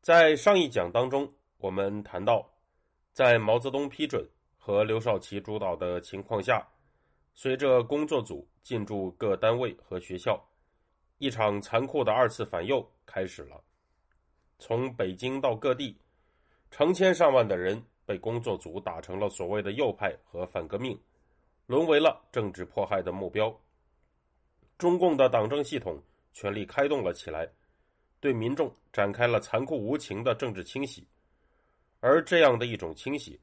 在上一讲当中，我们谈到，在毛泽东批准和刘少奇主导的情况下，随着工作组进驻各单位和学校，一场残酷的二次反右开始了。从北京到各地，成千上万的人被工作组打成了所谓的右派和反革命，沦为了政治迫害的目标。中共的党政系统全力开动了起来。对民众展开了残酷无情的政治清洗，而这样的一种清洗，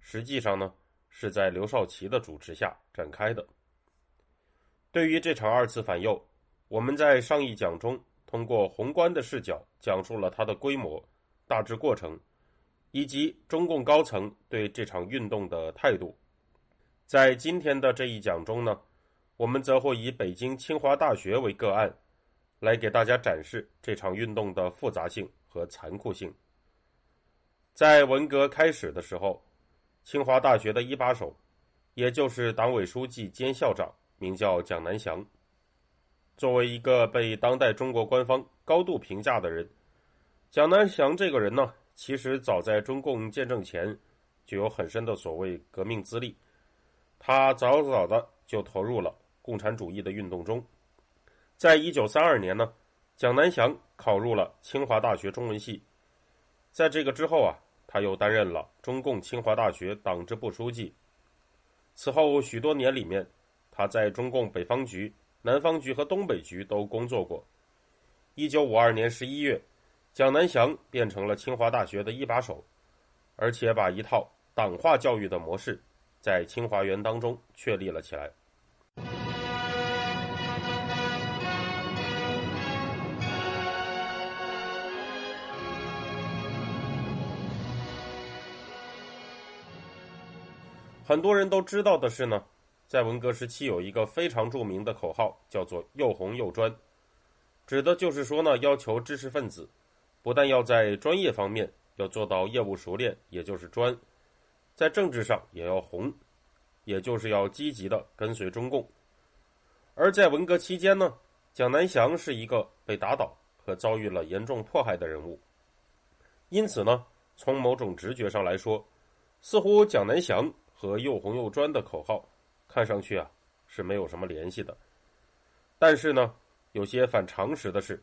实际上呢是在刘少奇的主持下展开的。对于这场二次反右，我们在上一讲中通过宏观的视角讲述了它的规模、大致过程，以及中共高层对这场运动的态度。在今天的这一讲中呢，我们则会以北京清华大学为个案。来给大家展示这场运动的复杂性和残酷性。在文革开始的时候，清华大学的一把手，也就是党委书记兼校长，名叫蒋南翔。作为一个被当代中国官方高度评价的人，蒋南翔这个人呢，其实早在中共建政前就有很深的所谓革命资历，他早早的就投入了共产主义的运动中。在一九三二年呢，蒋南翔考入了清华大学中文系。在这个之后啊，他又担任了中共清华大学党支部书记。此后许多年里面，他在中共北方局、南方局和东北局都工作过。一九五二年十一月，蒋南翔变成了清华大学的一把手，而且把一套党化教育的模式在清华园当中确立了起来。很多人都知道的是呢，在文革时期有一个非常著名的口号，叫做“又红又专”，指的就是说呢，要求知识分子不但要在专业方面要做到业务熟练，也就是专，在政治上也要红，也就是要积极的跟随中共。而在文革期间呢，蒋南翔是一个被打倒和遭遇了严重迫害的人物，因此呢，从某种直觉上来说，似乎蒋南翔。和又红又专的口号，看上去啊是没有什么联系的。但是呢，有些反常识的是，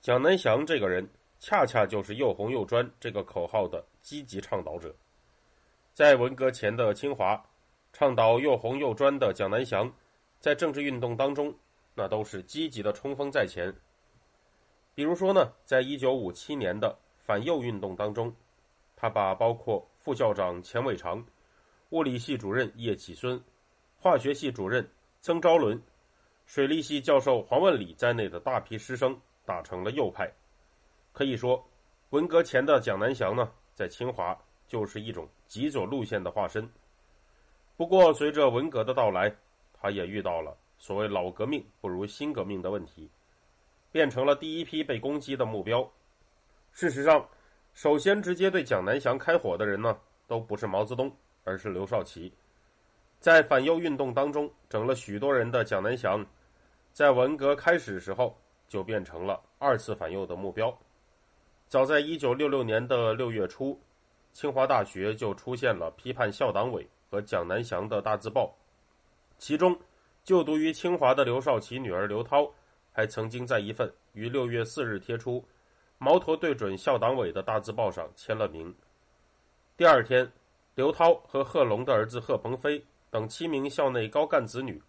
蒋南翔这个人恰恰就是又红又专这个口号的积极倡导者。在文革前的清华，倡导又红又专的蒋南翔，在政治运动当中，那都是积极的冲锋在前。比如说呢，在一九五七年的反右运动当中，他把包括副校长钱伟长。物理系主任叶启孙、化学系主任曾昭伦、水利系教授黄万里在内的大批师生打成了右派。可以说，文革前的蒋南翔呢，在清华就是一种极左路线的化身。不过，随着文革的到来，他也遇到了所谓“老革命不如新革命”的问题，变成了第一批被攻击的目标。事实上，首先直接对蒋南翔开火的人呢，都不是毛泽东。而是刘少奇，在反右运动当中整了许多人的蒋南翔，在文革开始时候就变成了二次反右的目标。早在一九六六年的六月初，清华大学就出现了批判校党委和蒋南翔的大字报，其中就读于清华的刘少奇女儿刘涛，还曾经在一份于六月四日贴出、矛头对准校党委的大字报上签了名。第二天。刘涛和贺龙的儿子贺鹏飞等七名校内高干子女，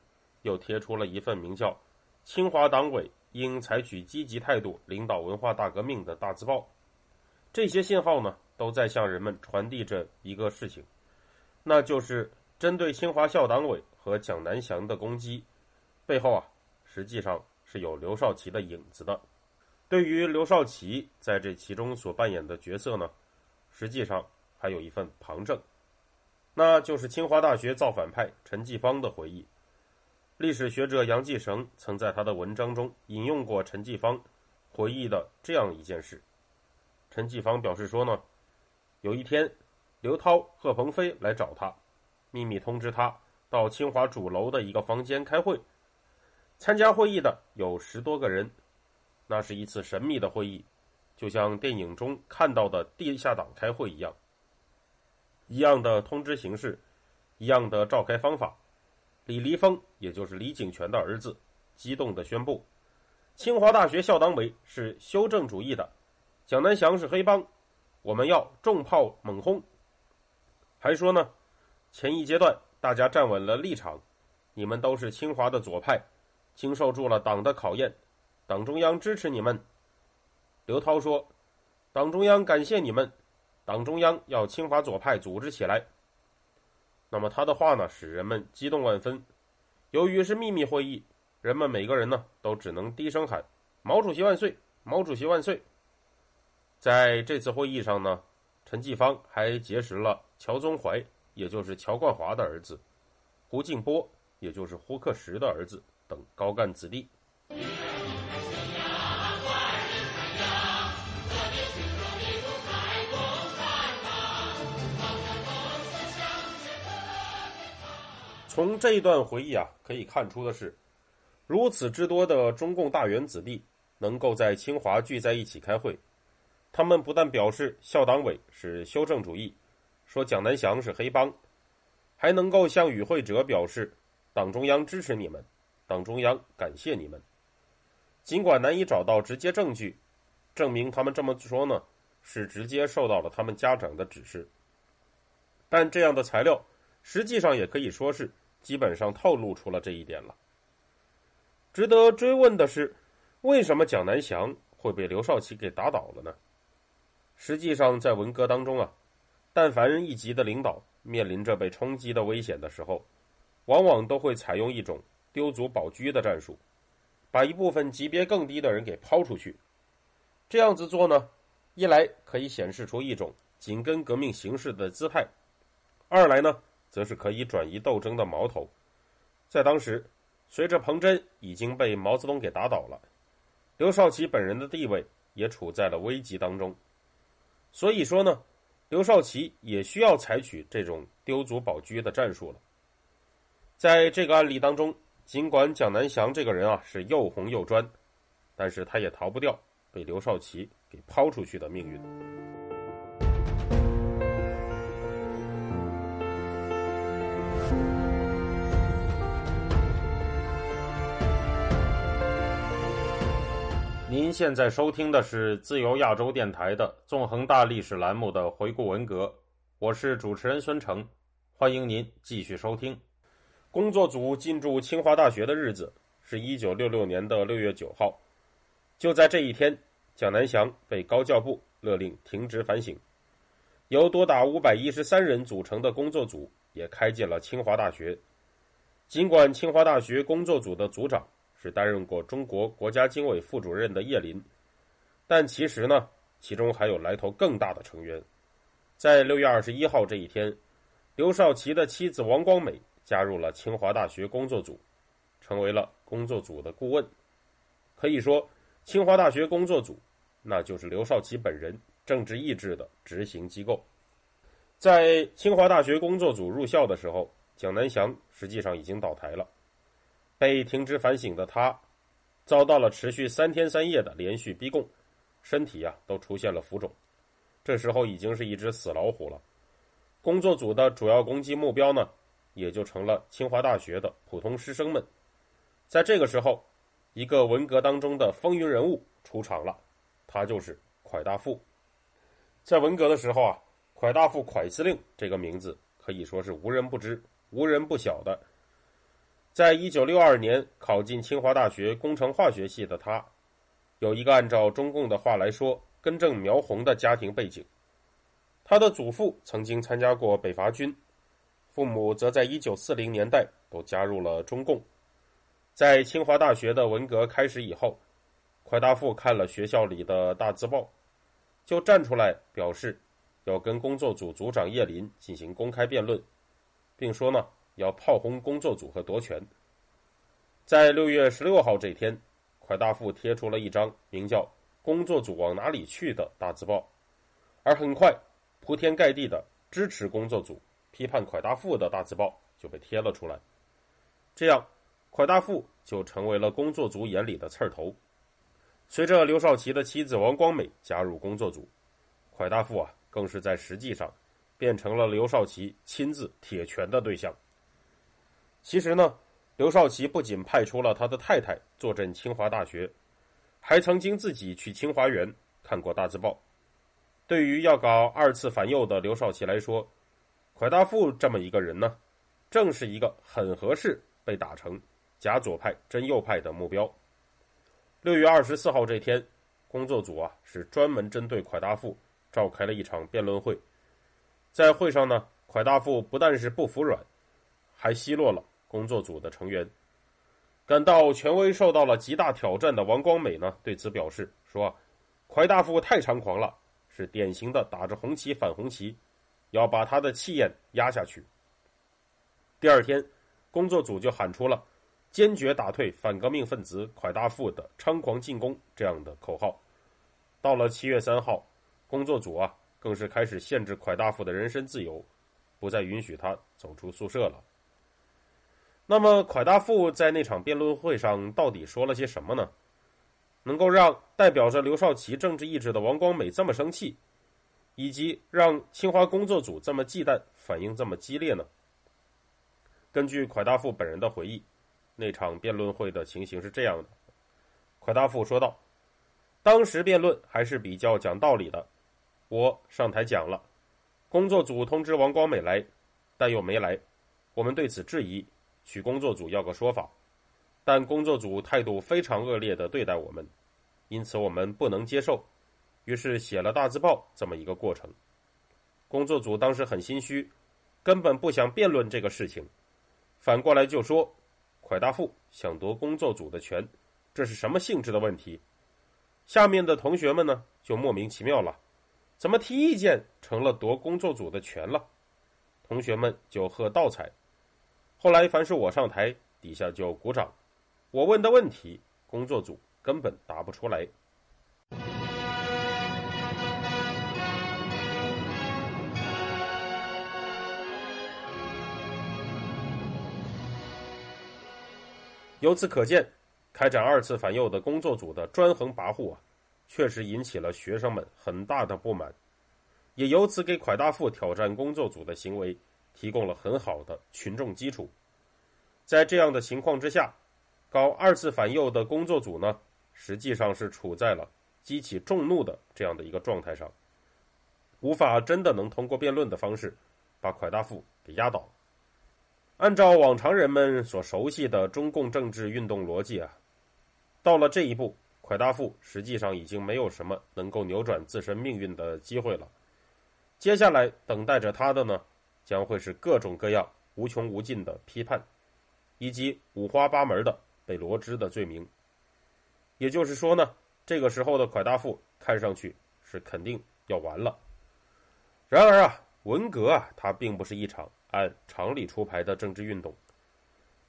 又贴出了一份名叫《清华党委应采取积极态度领导文化大革命》的大字报。这些信号呢，都在向人们传递着一个事情，那就是针对清华校党委和蒋南翔的攻击，背后啊，实际上是有刘少奇的影子的。对于刘少奇在这其中所扮演的角色呢，实际上还有一份旁证，那就是清华大学造反派陈继芳的回忆。历史学者杨继绳曾在他的文章中引用过陈继芳回忆的这样一件事。陈继芳表示说呢，有一天，刘涛、贺鹏飞来找他，秘密通知他到清华主楼的一个房间开会。参加会议的有十多个人，那是一次神秘的会议，就像电影中看到的地下党开会一样。一样的通知形式，一样的召开方法。李黎峰，也就是李景泉的儿子，激动地宣布：“清华大学校党委是修正主义的，蒋南翔是黑帮，我们要重炮猛轰。”还说呢，前一阶段大家站稳了立场，你们都是清华的左派，经受住了党的考验，党中央支持你们。刘涛说：“党中央感谢你们，党中央要清华左派组织起来。”那么他的话呢，使人们激动万分。由于是秘密会议，人们每个人呢都只能低声喊“毛主席万岁，毛主席万岁”。在这次会议上呢，陈继芳还结识了乔宗怀，也就是乔冠华的儿子；胡静波，也就是胡克石的儿子等高干子弟。从这一段回忆啊，可以看出的是，如此之多的中共大员子弟能够在清华聚在一起开会，他们不但表示校党委是修正主义，说蒋南翔是黑帮，还能够向与会者表示党中央支持你们，党中央感谢你们。尽管难以找到直接证据，证明他们这么说呢，是直接受到了他们家长的指示，但这样的材料实际上也可以说是。基本上透露出了这一点了。值得追问的是，为什么蒋南翔会被刘少奇给打倒了呢？实际上，在文革当中啊，但凡一级的领导面临着被冲击的危险的时候，往往都会采用一种丢卒保车的战术，把一部分级别更低的人给抛出去。这样子做呢，一来可以显示出一种紧跟革命形势的姿态，二来呢。则是可以转移斗争的矛头。在当时，随着彭真已经被毛泽东给打倒了，刘少奇本人的地位也处在了危急当中。所以说呢，刘少奇也需要采取这种丢卒保车的战术了。在这个案例当中，尽管蒋南翔这个人啊是又红又专，但是他也逃不掉被刘少奇给抛出去的命运。您现在收听的是自由亚洲电台的纵横大历史栏目的回顾文革，我是主持人孙成，欢迎您继续收听。工作组进驻清华大学的日子是一九六六年的六月九号，就在这一天，蒋南翔被高教部勒令停职反省，由多达五百一十三人组成的工作组也开进了清华大学。尽管清华大学工作组的组长。是担任过中国国家经委副主任的叶林，但其实呢，其中还有来头更大的成员。在六月二十一号这一天，刘少奇的妻子王光美加入了清华大学工作组，成为了工作组的顾问。可以说，清华大学工作组那就是刘少奇本人政治意志的执行机构。在清华大学工作组入校的时候，蒋南翔实际上已经倒台了。被停职反省的他，遭到了持续三天三夜的连续逼供，身体呀都出现了浮肿，这时候已经是一只死老虎了。工作组的主要攻击目标呢，也就成了清华大学的普通师生们。在这个时候，一个文革当中的风云人物出场了，他就是蒯大富。在文革的时候啊，蒯大富蒯司令这个名字可以说是无人不知、无人不晓的。在一九六二年考进清华大学工程化学系的他，有一个按照中共的话来说根正苗红的家庭背景。他的祖父曾经参加过北伐军，父母则在一九四零年代都加入了中共。在清华大学的文革开始以后，快大富看了学校里的大字报，就站出来表示要跟工作组组长叶林进行公开辩论，并说呢要炮轰工作组和夺权。在六月十六号这天，蒯大富贴出了一张名叫“工作组往哪里去”的大字报，而很快，铺天盖地的支持工作组、批判蒯大富的大字报就被贴了出来，这样。蒯大富就成为了工作组眼里的刺儿头。随着刘少奇的妻子王光美加入工作组，蒯大富啊，更是在实际上变成了刘少奇亲自铁拳的对象。其实呢，刘少奇不仅派出了他的太太坐镇清华大学，还曾经自己去清华园看过大字报。对于要搞二次反右的刘少奇来说，蒯大富这么一个人呢，正是一个很合适被打成。假左派、真右派的目标。六月二十四号这天，工作组啊是专门针对蒯大富召开了一场辩论会。在会上呢，蒯大富不但是不服软，还奚落了工作组的成员。感到权威受到了极大挑战的王光美呢，对此表示说：“蒯大富太猖狂了，是典型的打着红旗反红旗，要把他的气焰压下去。”第二天，工作组就喊出了。坚决打退反革命分子蒯大富的猖狂进攻，这样的口号。到了七月三号，工作组啊，更是开始限制蒯大富的人身自由，不再允许他走出宿舍了。那么，蒯大富在那场辩论会上到底说了些什么呢？能够让代表着刘少奇政治意志的王光美这么生气，以及让清华工作组这么忌惮、反应这么激烈呢？根据蒯大富本人的回忆。那场辩论会的情形是这样的，蒯大富说道：“当时辩论还是比较讲道理的，我上台讲了，工作组通知王光美来，但又没来，我们对此质疑，去工作组要个说法，但工作组态度非常恶劣的对待我们，因此我们不能接受，于是写了大字报这么一个过程。工作组当时很心虚，根本不想辩论这个事情，反过来就说。”蒯大富想夺工作组的权，这是什么性质的问题？下面的同学们呢，就莫名其妙了，怎么提意见成了夺工作组的权了？同学们就喝倒彩。后来凡是我上台，底下就鼓掌。我问的问题，工作组根本答不出来。由此可见，开展二次反右的工作组的专横跋扈啊，确实引起了学生们很大的不满，也由此给蒯大富挑战工作组的行为提供了很好的群众基础。在这样的情况之下，搞二次反右的工作组呢，实际上是处在了激起众怒的这样的一个状态上，无法真的能通过辩论的方式把蒯大富给压倒。按照往常人们所熟悉的中共政治运动逻辑啊，到了这一步，蒯大富实际上已经没有什么能够扭转自身命运的机会了。接下来等待着他的呢，将会是各种各样无穷无尽的批判，以及五花八门的被罗织的罪名。也就是说呢，这个时候的蒯大富看上去是肯定要完了。然而啊，文革啊，它并不是一场。按常理出牌的政治运动，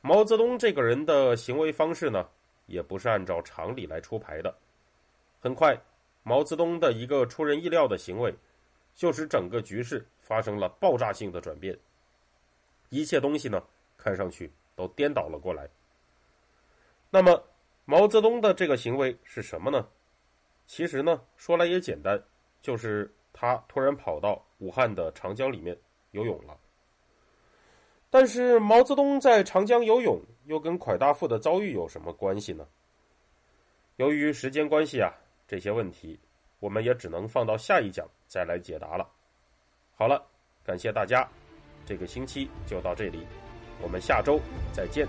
毛泽东这个人的行为方式呢，也不是按照常理来出牌的。很快，毛泽东的一个出人意料的行为，就使整个局势发生了爆炸性的转变。一切东西呢，看上去都颠倒了过来。那么，毛泽东的这个行为是什么呢？其实呢，说来也简单，就是他突然跑到武汉的长江里面游泳了。但是毛泽东在长江游泳，又跟蒯大富的遭遇有什么关系呢？由于时间关系啊，这些问题我们也只能放到下一讲再来解答了。好了，感谢大家，这个星期就到这里，我们下周再见。